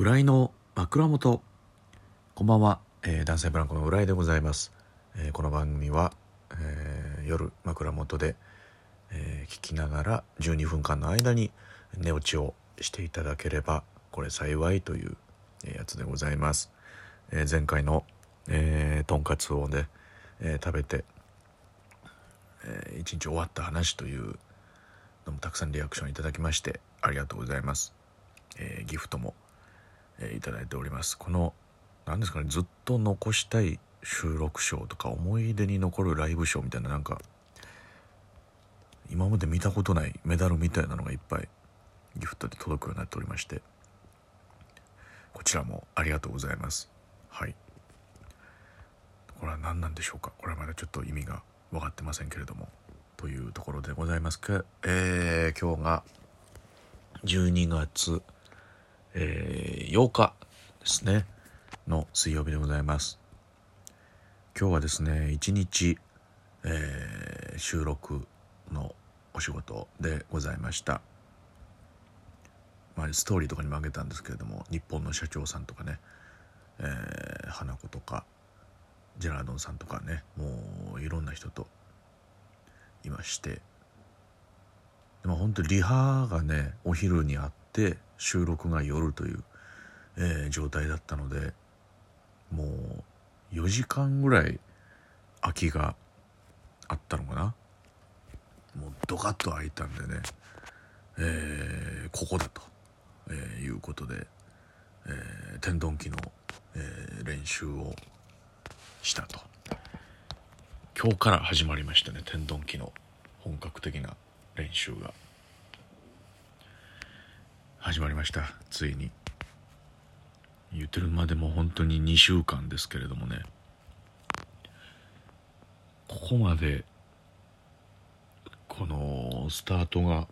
浦井の枕元。こんばんは、えー男性ブランコの浦井でございます、えーこの番組は、えー夜枕元で、え聞きながら12分間の間に寝落ちをしていただければこれ幸いというやつでございます、え前回の、えーとんかつをね、え食べて、えー一日終わった話というのもたくさんリアクションいただきましてありがとうございます、えギフトも、えいただいております。この何ですかねずっと残したい収録賞とか思い出に残るライブ賞みたいななんか今まで見たことないメダルみたいなのがいっぱいギフトで届くようになっておりましてこちらもありがとうございます。はい。これは何なんでしょうか？これはまだちょっと意味が分かってませんけれどもというところでございます。けえー今日が12月、えー8日ですね。の水曜日でございます。今日はですね一日、えー収録のお仕事でございました。まあ、ストーリーとかにもあげたんですけれども日本の社長さんとかね、えー花子とかジェラードンさんとかねもういろんな人といまして。でも本当リハがねお昼にあって収録が夜という、えー状態だったのでもう4時間ぐらい空きがあったのかな。もうドカッと空いたんでね、えーここだと、えーいうことで、えー天丼機の、え練習をしたと。今日から始まりましたね天丼機の本格的な練習が。始まりました。ついに。言ってるまでも本当に2週間ですけれどもね。ここまでこのスタートが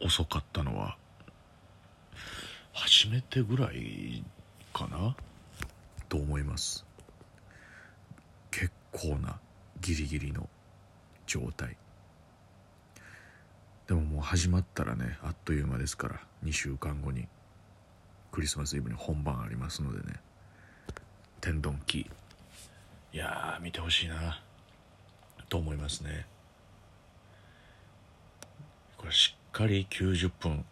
遅かったのは初めてぐらいかな？と思います。結構なギリギリの状態。でももう始まったらねあっという間ですから2週間後にクリスマスイブに本番ありますのでね。天丼機いや見てほしいな。と思いますね。これしっかり90分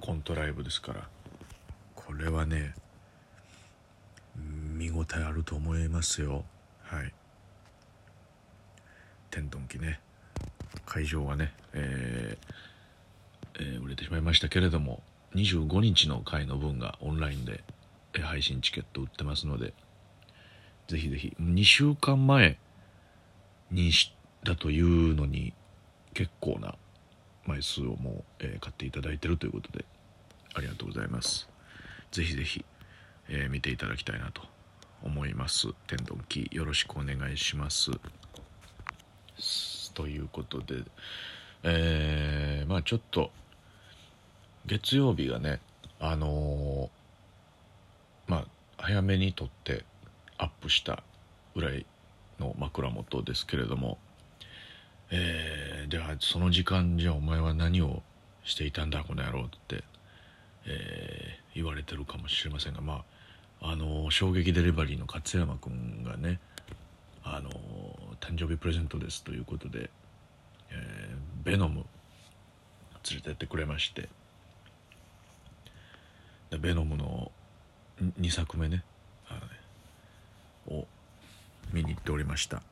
コントライブですから。これはね見応えあると思いますよ。はい。天丼機ね。会場はね、えーえー売れてしまいましたけれども25日の回の分がオンラインで配信チケット売ってますのでぜひぜひ2週間前にしだというのに結構な枚数をもう、えー買っていただいてるということでありがとうございます。ぜひぜひ、えー見ていただきたいなと思います。天丼機よろしくお願いします。ということでえーまあちょっと月曜日がねあのーまあ早めに撮ってアップしたぐらいの枕元ですけれどもえー、ではその時間じゃお前は何をしていたんだこの野郎って、えー言われてるかもしれませんがまああの衝撃デリバリーの勝山君がねあの誕生日プレゼントですということで、えーベノム連れてってくれましてでベノムの2作目ねあのねを見に行っておりました。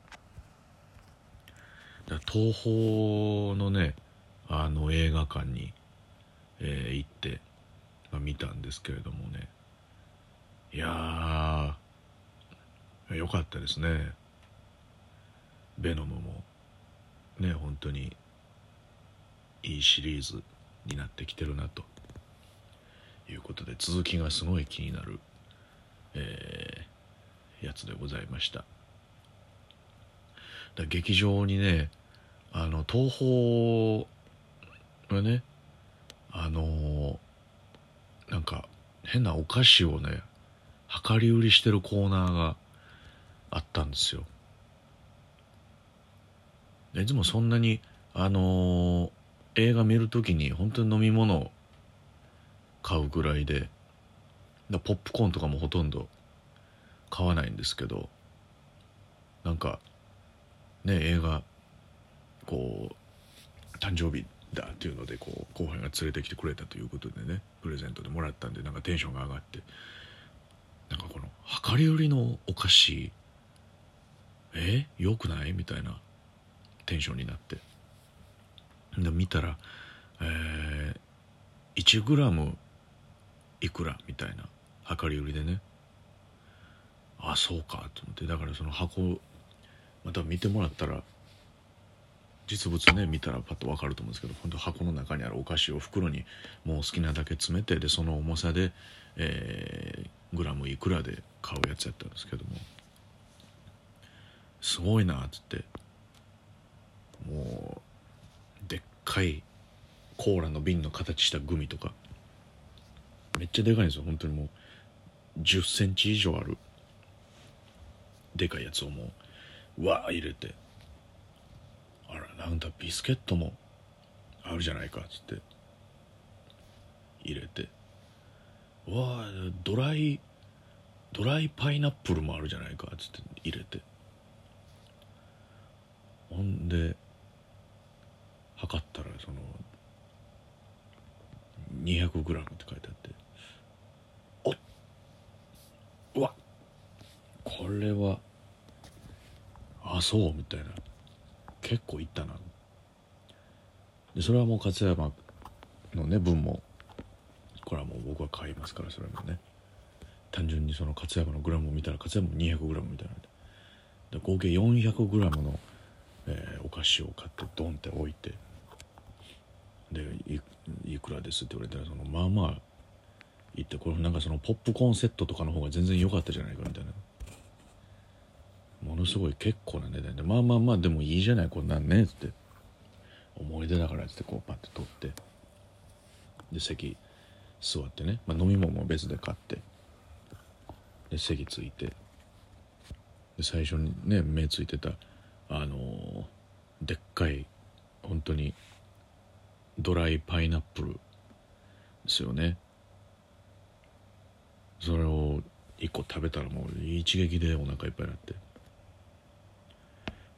東宝のねあの映画館に、えー行って、まあ、見たんですけれどもねいやーよかったですね。ベノムもね本当にいいシリーズになってきてるなと。いうことで続きがすごい気になる、えーやつでございました。だ劇場にねあの東宝がねあのーなんか変なお菓子をね量り売りしてるコーナーがあったんですよ。いつもそんなにあのー映画見るときに本当に飲み物買うぐらいでポップコーンとかもほとんど買わないんですけどなんかね映画こう誕生日だっていうのでこう後輩が連れてきてくれたということでねプレゼントでもらったんでなんかテンションが上がってなんかこの量り売りのお菓子え？よくない？みたいな。テンションになって。で見たらえー、1グラムいくらみたいな量り売りでね。あそうかと思って。だからその箱また見てもらったら実物ね見たらパッと分かると思うんですけど本当箱の中にあるお菓子を袋にもう好きなだけ詰めてでその重さで、えー、グラムいくらで買うやつやったんですけども。すごいなっつって。もうでっかいコーラの瓶の形したグミとか。めっちゃでかいんですよ。本当にもう1 0センチ以上ある。でかいやつをもうわー入れて。あらなんだビスケットもあるじゃないかっつって。入れて。わあドライドライパイナップルもあるじゃないかっつって入れて。ほんで測ったらその 200g って書いてあって。おっ。うわこれはあそうみたいな。結構いったな。でそれはもう勝山のね分もこれはもう僕は買いますからそれもね。単純にその勝山のグラムを見たら勝山も 200g みたいな。で合計 400g の、えー、お菓子を買ってドンって置いて。でいくらですって言われたらそのまあまあ言ってこれなんかそのポップコーンセットとかの方が全然良かったじゃないかみたいな。ものすごい結構な値段でまあまあまあでもいいじゃないこんなんねっつって。思い出だからっつってこうパッて取って。で席座ってね、まあ、飲み物も別で買って。で席ついて。で最初にね目ついてたあのー、でっかい本当にドライパイナップルですよね。それを1個食べたらもう一撃でお腹いっぱいになって。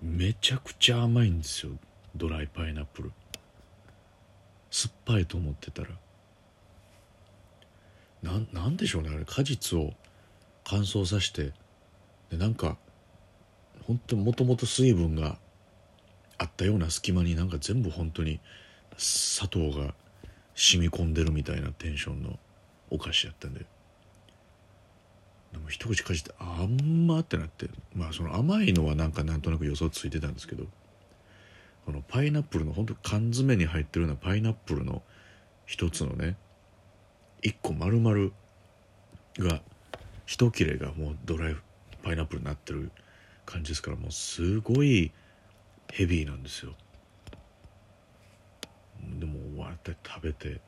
めちゃくちゃ甘いんですよドライパイナップル。酸っぱいと思ってたら。ななんでしょうねあれ。果実を乾燥させて。でなんか本当もともと水分があったような隙間になんか全部本当に砂糖が染み込んでるみたいなテンションのお菓子やったんで。でも一口かじってあんまってなって。まあその甘いのはなんかなんとなく予想ついてたんですけど。このパイナップルの本当缶詰に入ってるようなパイナップルの一つのね一個丸々が一切れがもうドライパイナップルになってる感じですからもうすごいヘビーなんですよ。でも終わって食べて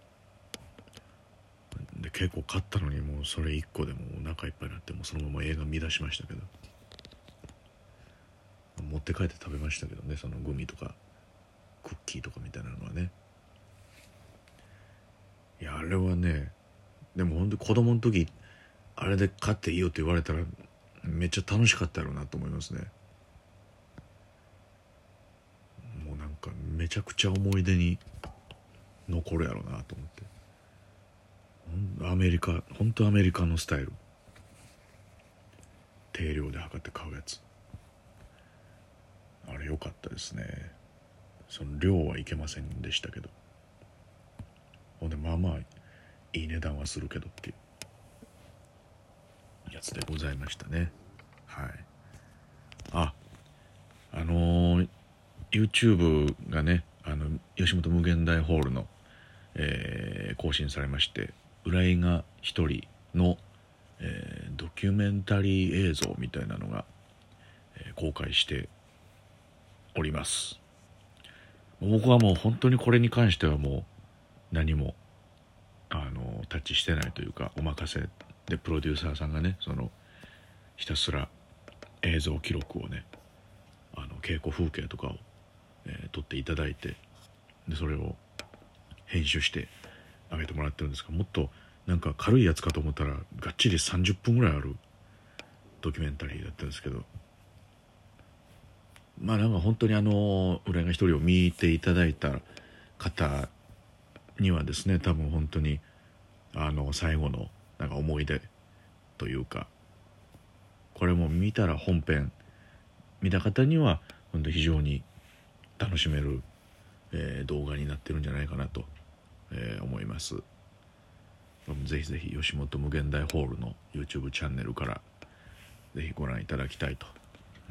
で結構買ったのにもうそれ1個でもお腹いっぱいになってもうそのまま映画見出しましたけど持って帰って食べましたけどねそのグミとかクッキーとかみたいなのはね。いやあれはねでも本当子供の時あれで買っていいよって言われたらめっちゃ楽しかったやろうなと思いますね。もうなんかめちゃくちゃ思い出に残るやろうなと思って。アメリカ本当アメリカのスタイル。定量で測って買うやつ。あれ良かったですね。その量はいけませんでしたけど。ほんでまあまあいい値段はするけどっていう。やつでございましたね。はい。ああのー、YouTube がねあの吉本無限大ホールの、えー、更新されまして浦井が一人の、えー、ドキュメンタリー映像みたいなのが、えー、公開しております。僕はもう本当にこれに関してはもう何もあのタッチしてないというかお任せでプロデューサーさんがねそのひたすら映像記録をねあの稽古風景とかを、えー、撮っていただいてでそれを編集してあげてもらってるんですがもっとなんか軽いやつかと思ったらがっちり30分ぐらいあるドキュメンタリーだったんですけど。まあなんか本当にあの俺が一人を見ていただいた方にはですね多分本当にあの最後のなんか思い出というかこれも見たら本編見た方には本当非常に楽しめる、えー、動画になってるんじゃないかなと、えー、思います。ぜひぜひ吉本無限大ホールの YouTube チャンネルからぜひご覧いただきたいと、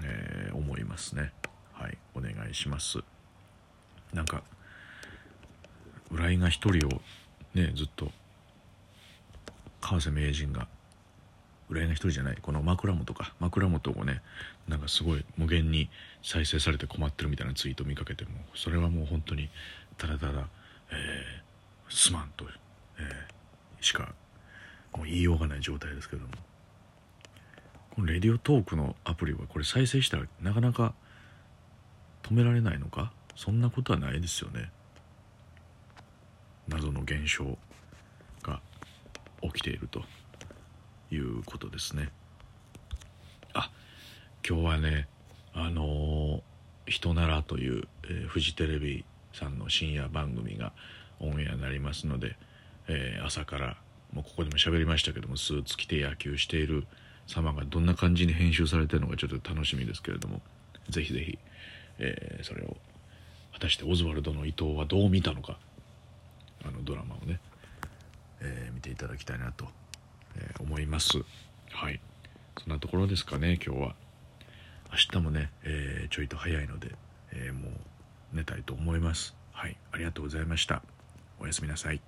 えー、思いますね。はいお願いします。なんか浦井が一人をねずっと川瀬名人が浦井が一人じゃないこの枕元か。枕元をねなんかすごい無限に再生されて困ってるみたいなツイート見かけてもそれはもう本当にただただ、えー、すまんと、えー、しかもう言いようがない状態ですけどもこのレディオトークのアプリはこれ再生したらなかなか止められないのか？そんなことはないですよね。謎の現象が起きているということですね。あ今日はねあのー「人なら」という、えー、フジテレビさんの深夜番組がオンエアになりますので、えー、朝からもうここでも喋りましたけどもスーツ着て野球している様がどんな感じに編集されてるのかちょっと楽しみですけれどもぜひぜひ、えー、それを果たしてオズワルドの伊藤はどう見たのかあのドラマをね、えー、見ていただきたいなと、えー、思います。はい。そんなところですかね今日は。明日もね、えちょいと早いので、えもう寝たいと思います。はい。ありがとうございました。おやすみなさい。